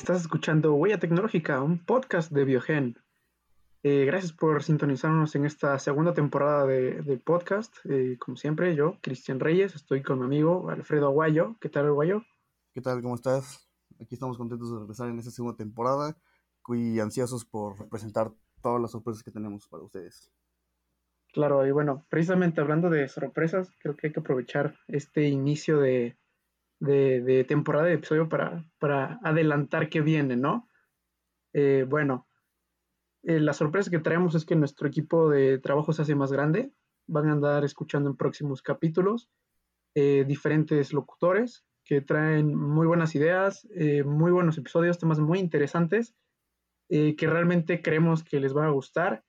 Estás escuchando Huella Tecnológica, un podcast de Biogen. Eh, gracias por sintonizarnos en esta segunda temporada de, podcast. Eh, como siempre, yo, Cristian Reyes, estoy con mi amigo Alfredo Aguayo. ¿Qué tal, Aguayo? ¿Qué tal? ¿Cómo estás? Aquí estamos contentos de regresar en esta segunda temporada y ansiosos por presentar todas las sorpresas que tenemos para ustedes. Claro, y bueno, precisamente hablando de sorpresas, creo que hay que aprovechar este inicio de, de, temporada de episodio para, para adelantar qué viene, ¿no? Eh, bueno, eh, la sorpresa que traemos es que nuestro equipo de trabajo se hace más grande. Van a andar escuchando en próximos capítulos eh, diferentes locutores que traen muy buenas ideas, muy buenos episodios, temas muy interesantes que realmente creemos que les va a gustar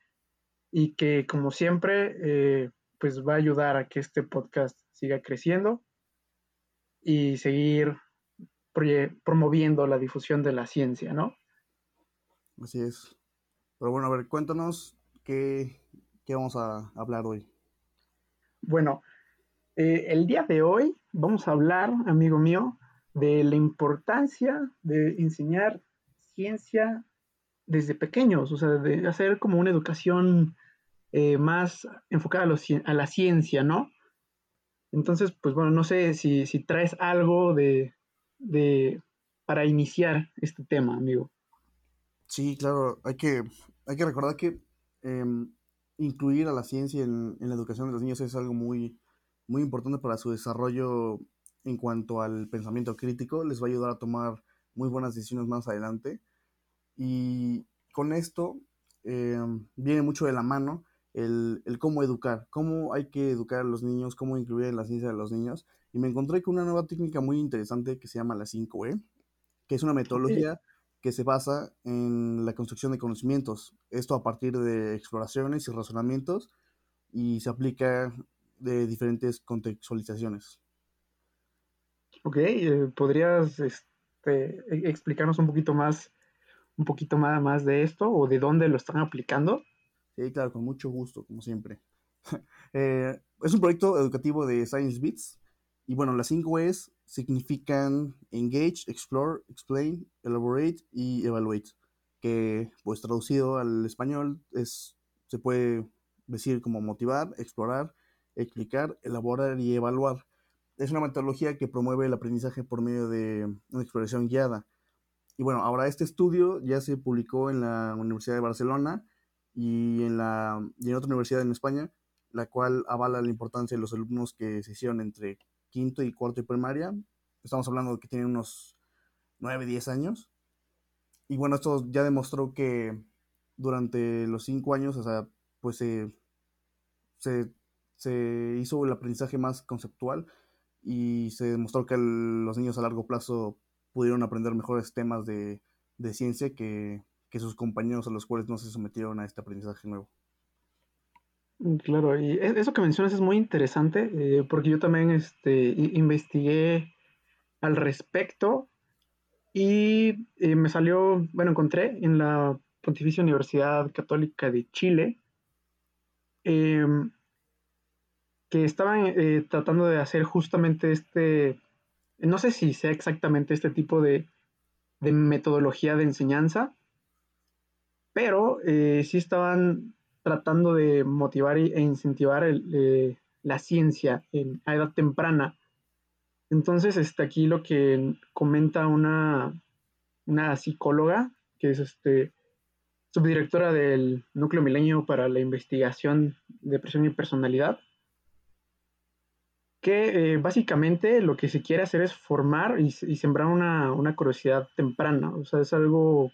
y que como siempre pues va a ayudar a que este podcast siga creciendo y seguir promoviendo la difusión de la ciencia, ¿no? Así es. Pero bueno, a ver, cuéntanos qué, vamos a hablar hoy. Bueno, eh, el día de hoy vamos a hablar, amigo mío, de la importancia de enseñar ciencia desde pequeños, o sea, de hacer como una educación eh, más enfocada a la ciencia, ¿no? Entonces, pues bueno, no sé si, traes algo de, para iniciar este tema, amigo. Sí, claro, hay que, hay que recordar que em, incluir a la ciencia en, la educación de los niños es algo muy, muy importante para su desarrollo en cuanto al pensamiento crítico, les va a ayudar a tomar muy buenas decisiones más adelante. Y con esto em, viene mucho de la mano el, cómo educar, cómo hay que educar a los niños, cómo incluir en la ciencia de los niños. Y me encontré con una nueva técnica muy interesante que se llama la 5E, que es una metodología que se basa en la construcción de conocimientos. Esto a partir de exploraciones y razonamientos y se aplica de diferentes contextualizaciones. Ok, eh, ¿podrías este, e-, explicarnos un poquito más, un poquito más, más de esto o de dónde lo están aplicando? Sí, claro, con mucho gusto, como siempre. Eh, es un proyecto educativo de Science Beats. Y bueno, las cinco E's significan Engage, Explore, Explain, Elaborate y Evaluate. Que, pues traducido al español, es, se puede decir como motivar, explorar, explicar, elaborar y evaluar. Es una metodología que promueve el aprendizaje por medio de una exploración guiada. Y bueno, ahora este estudio ya se publicó en la Universidad de Barcelona y en, la, y en otra universidad en España, la cual avala la importancia de los alumnos que se hicieron entre quinto y cuarto y primaria. Estamos hablando de que tienen unos 9, 10 años. Y bueno, esto ya demostró que durante los 5 años, o sea, pues se, se, hizo el aprendizaje más conceptual y se demostró que los niños a largo plazo pudieron aprender mejores temas de, de ciencia que, que sus compañeros a los cuales no se sometieron a este aprendizaje nuevo. Mm, claro, y e, eso que mencionas es muy interesante eh, porque yo también este, investigué al respecto y eh, me salió, bueno, encontré en la Pontificia Universidad Católica de Chile em, que estaban eh, tratando de hacer justamente este, no sé si sea exactamente este tipo de, de metodología de enseñanza, pero eh, sí estaban tratando de motivar e incentivar eh, la ciencia en, a edad temprana. Entonces, este, aquí lo que comenta una, una psicóloga, que es este, subdirectora del Núcleo Milenio para la Investigación de Depresión y Personalidad, que eh, básicamente lo que se quiere hacer es formar y, sembrar una, una, curiosidad temprana. O sea, es algo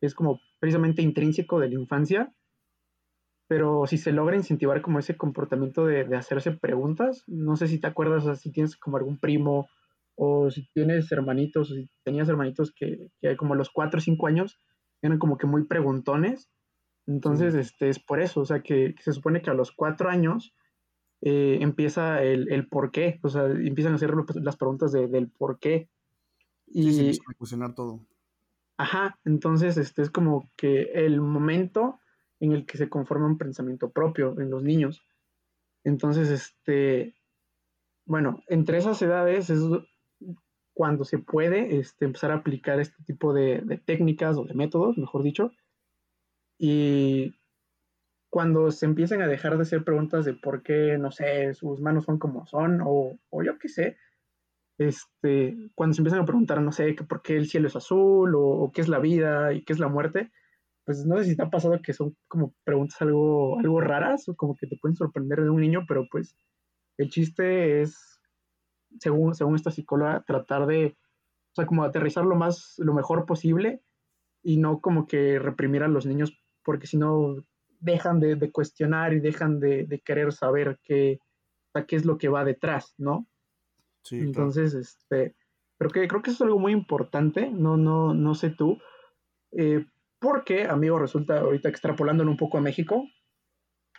que es como precisamente intrínseco de la infancia, pero si se logra incentivar como ese comportamiento de, hacerse preguntas, no sé si te acuerdas, o si tienes como algún primo o si tienes hermanitos, o si tenías hermanitos que, que como a los 4 o 5 años eran como que muy preguntones, entonces este, es por eso, o sea que, se supone que a los 4 años eh, empieza el, el, por qué, o sea, empiezan a hacer las preguntas del por qué. Y se empieza a cuestionar todo. Ajá, entonces este es como que el momento en el que se conforma un pensamiento propio en los niños. Entonces, este, bueno, entre esas edades es cuando se puede este, empezar a aplicar este tipo de, técnicas o de métodos, mejor dicho. Y cuando se empiezan a dejar de hacer preguntas de por qué, no sé, sus manos son como son, o, o yo qué sé, este, cuando se empiezan a preguntar, no sé, por qué el cielo es azul, o, qué es la vida y qué es la muerte, pues no sé si te ha pasado que son como preguntas algo, algo raras, o como que te pueden sorprender de un niño, pero pues el chiste es, según, según esta psicóloga, tratar de, o sea, como aterrizar lo más, lo mejor posible y no como que reprimir a los niños, porque si no dejan de, de, cuestionar y dejan de, de querer saber qué, qué es lo que va detrás, ¿no? Entonces, este, creo que, creo que eso es algo muy importante, no, no, no sé tú, eh, porque, amigo, resulta ahorita extrapolándolo un poco a México,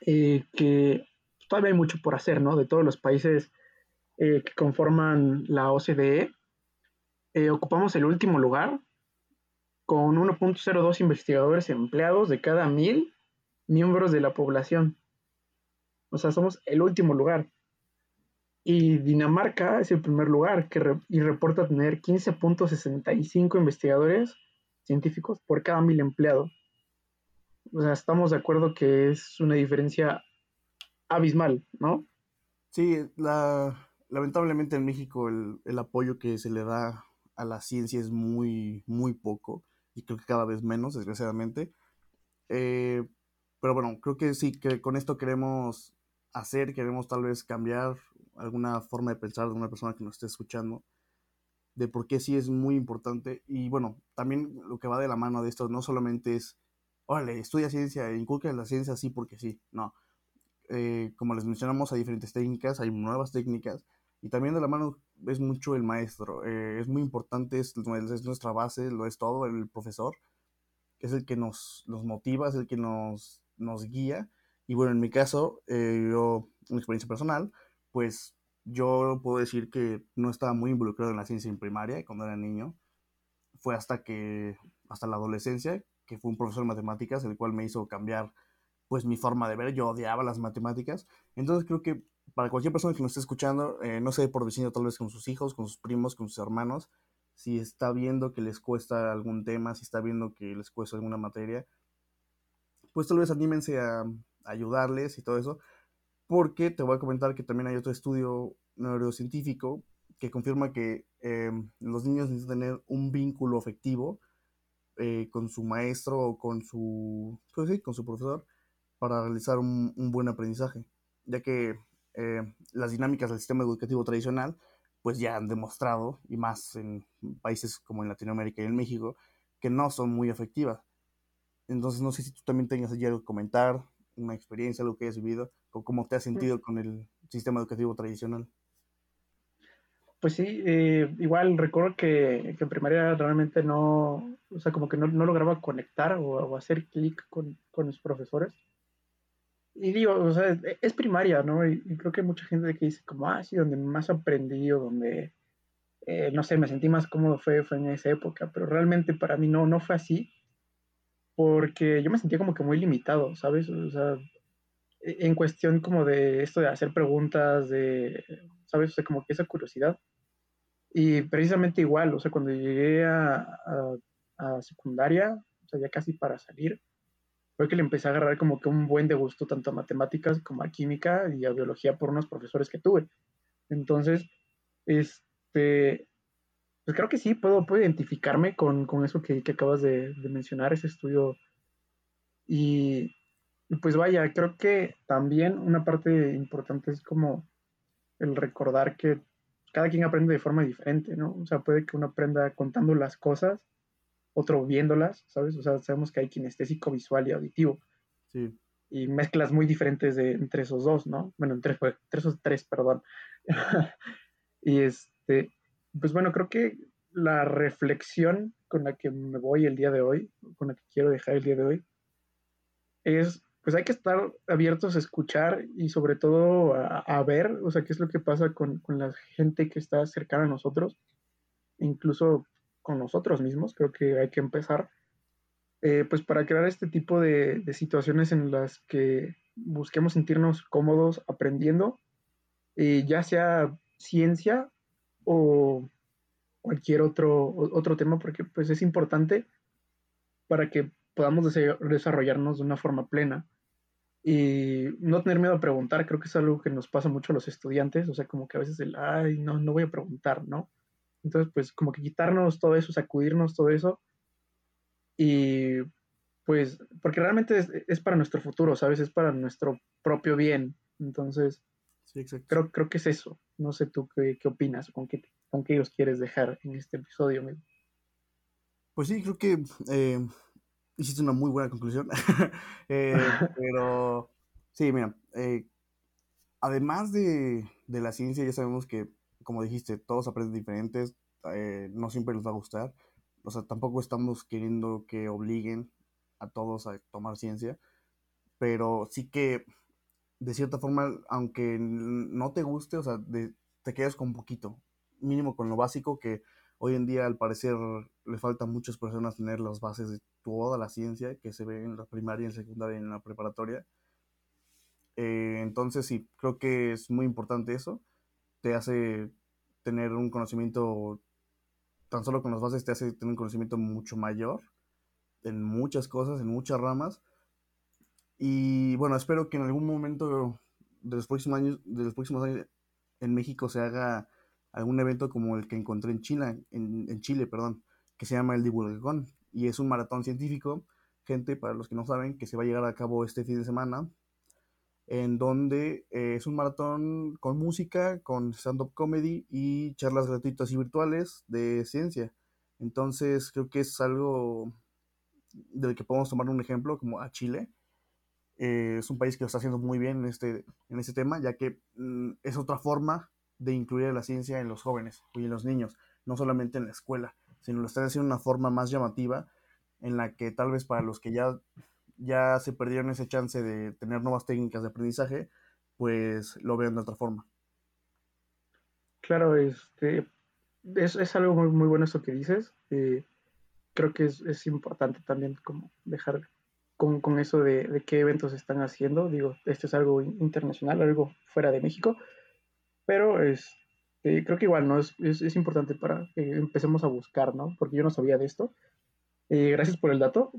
eh, que todavía hay mucho por hacer, ¿no? De todos los países eh, que conforman la OCDE, ocupamos el último lugar con 1.02 investigadores empleados de cada mil miembros de la población. O sea, somos el último lugar. Y Dinamarca es el primer lugar que re y reporta tener 15.65 investigadores científicos por cada mil empleados. O sea, estamos de acuerdo que es una diferencia abismal, ¿no? Sí, la, lamentablemente en México el, el, apoyo que se le da a la ciencia es muy, muy poco y creo que cada vez menos, desgraciadamente. Eh, pero bueno, creo que sí, que con esto queremos hacer, queremos tal vez cambiar alguna forma de pensar de una persona que nos esté escuchando, de por qué sí es muy importante. Y bueno, también lo que va de la mano de esto no solamente es, órale, estudia ciencia, inculca la ciencia así porque sí, no. Eh, como les mencionamos, hay diferentes técnicas, hay nuevas técnicas, y también de la mano es mucho el maestro. Eh, es muy importante, es, es, nuestra base, lo es todo, el profesor. Es el que nos, nos motiva, es el que nos, nos guía. Y bueno, en mi caso, eh, yo, una experiencia personal, pues yo puedo decir que no estaba muy involucrado en la ciencia en primaria cuando era niño. Fue hasta que, hasta la adolescencia, que fue un profesor de matemáticas, el cual me hizo cambiar pues mi forma de ver, yo odiaba las matemáticas. Entonces creo que para cualquier persona que nos esté escuchando, eh, no sé, por vecino tal vez con sus hijos, con sus primos, con sus hermanos, si está viendo que les cuesta algún tema, si está viendo que les cuesta alguna materia, pues tal vez anímense a, ayudarles y todo eso, porque te voy a comentar que también hay otro estudio neurocientífico que confirma que eh, los niños necesitan tener un vínculo afectivo eh, con su maestro o con su, pues sí, con su profesor para realizar un, buen aprendizaje, ya que eh, las dinámicas del sistema educativo tradicional pues ya han demostrado, y más en países como en Latinoamérica y en México, que no son muy efectivas. Entonces no sé si tú también tengas allí algo que comentar, una experiencia, algo que hayas vivido, o cómo te has sentido con el sistema educativo tradicional. Pues sí, eh, igual recuerdo que, que, en primaria realmente no, o sea, como que no, no lograba conectar o, o hacer clic con, con los profesores y digo, o sea, es primaria, ¿no? Y, y, creo que hay mucha gente que dice como, ah, sí, donde más aprendí o donde, eh, no sé, me sentí más cómodo fue, fue en esa época, pero realmente para mí no, no fue así, porque yo me sentía como que muy limitado, ¿sabes? O sea, e, en cuestión como de esto de hacer preguntas, de, ¿sabes? O sea, como que esa curiosidad. Y precisamente igual, o sea, cuando llegué a, a, a secundaria, o sea, ya casi para salir, fue que le empecé a agarrar como que un buen de gusto tanto a matemáticas como a química y a biología por unos profesores que tuve. Entonces, este, pues creo que sí, puedo, puedo identificarme con, con eso que, que acabas de, de, mencionar, ese estudio. Y, y, pues vaya, creo que también una parte importante es como el recordar que cada quien aprende de forma diferente, ¿no? O sea, puede que uno aprenda contando las cosas otro viéndolas, ¿sabes? O sea, sabemos que hay kinestésico, visual y auditivo. Sí. Y mezclas muy diferentes de, entre esos dos, ¿no? Bueno, entre, entre esos tres, perdón. y este, pues bueno, creo que la reflexión con la que me voy el día de hoy, con la que quiero dejar el día de hoy, es, pues hay que estar abiertos a escuchar y sobre todo a, ver, o sea, qué es lo que pasa con, con la gente que está cercana a nosotros, incluso con nosotros mismos, creo que hay que empezar, eh, pues para crear este tipo de, de, situaciones en las que busquemos sentirnos cómodos aprendiendo, eh, ya sea ciencia o, cualquier otro, otro tema porque pues es importante para que podamos desarrollarnos de una forma plena y no tener miedo a preguntar, creo que es algo que nos pasa mucho a los estudiantes, o sea, como que a veces el, ay, no, no voy a preguntar, ¿no? Entonces, pues como que quitarnos todo eso, sacudirnos todo eso y pues, porque realmente es, para nuestro futuro, ¿sabes? Es para nuestro propio bien. Entonces, creo, creo que es eso. No sé tú qué, qué opinas, con qué, con qué ellos quieres dejar en este episodio. Pues sí, creo que eh, hiciste una muy buena conclusión. Eh, pero sí, mira, eh, además de, de, la ciencia, ya sabemos que, como dijiste, todos aprenden diferentes, no siempre les va a gustar. O sea, tampoco estamos queriendo que obliguen a todos a tomar ciencia, pero sí que de cierta forma, aunque no te guste, o sea, te quedas con poquito, mínimo con lo básico que hoy en día al parecer le falta a muchas personas tener las bases de toda la ciencia que se ve en la primaria, en secundaria y en la preparatoria. Eh, entonces sí, creo que es muy importante eso. Te hace tener un conocimiento, tan solo con las bases te hace tener un conocimiento mucho mayor en muchas cosas, en muchas ramas. Y bueno, espero que en algún momento de los próximos años, de los próximos años en México se haga algún evento como el que encontré en China, en, Chile, perdón, que se llama el Divulgacón. Y es un maratón científico, gente, para los que no saben, que se va a llegar a cabo este fin de semana, en donde eh, es un maratón con música, con stand-up comedy y charlas gratuitas y virtuales de ciencia. Entonces creo que es algo del que podemos tomar un ejemplo, como a Chile. Eh, es un país que lo está haciendo muy bien en este, en este tema, ya que mm, es otra forma de incluir la ciencia en los jóvenes y en los niños, no solamente en la escuela, sino lo están haciendo de una forma más llamativa, en la que tal vez para los que ya, ya se perdieron ese chance de tener nuevas técnicas de aprendizaje, pues lo vean de otra forma. Claro, este, es, es algo muy, muy, bueno eso que dices. Eh, creo que es, es importante también como dejar con, con eso de, de, qué eventos están haciendo. Digo, esto es algo internacional, algo fuera de México, pero es, este, creo que igual no es, es, es, importante para que empecemos a buscar, ¿no? Porque yo no sabía de esto. Eh, gracias por el dato.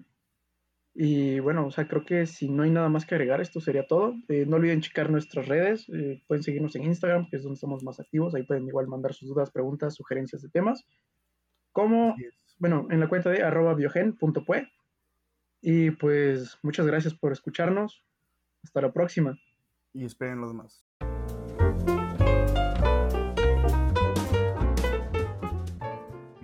Y bueno, o sea, creo que si no hay nada más que agregar, esto sería todo. Eh, no olviden checar nuestras redes, eh, pueden seguirnos en Instagram, que es donde estamos más activos, ahí pueden igual mandar sus dudas, preguntas, sugerencias de temas. Como bueno, en la cuenta de arroba biogen.pue. Y pues muchas gracias por escucharnos. Hasta la próxima. Y esperen los demás.